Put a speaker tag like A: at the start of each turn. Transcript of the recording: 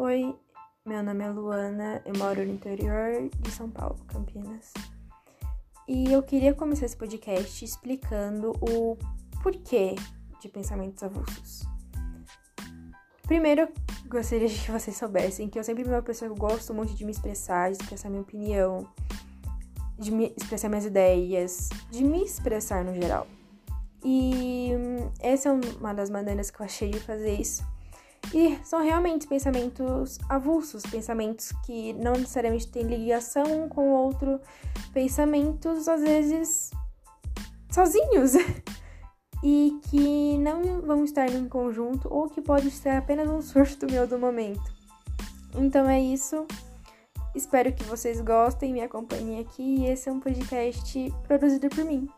A: Oi, meu nome é Luana, eu moro no interior de São Paulo, Campinas. E eu queria começar esse podcast explicando o porquê de pensamentos avulsos. Primeiro, eu gostaria que vocês soubessem que eu sempre fui uma pessoa que gosto muito de me expressar, de expressar minha opinião, de me expressar minhas ideias, de me expressar no geral. E hum, essa é uma das maneiras que eu achei de fazer isso e são realmente pensamentos avulsos, pensamentos que não necessariamente têm ligação um com o outro, pensamentos às vezes sozinhos e que não vão estar em conjunto ou que pode ser apenas um surto meu do momento. Então é isso. Espero que vocês gostem, me acompanhem aqui e esse é um podcast produzido por mim.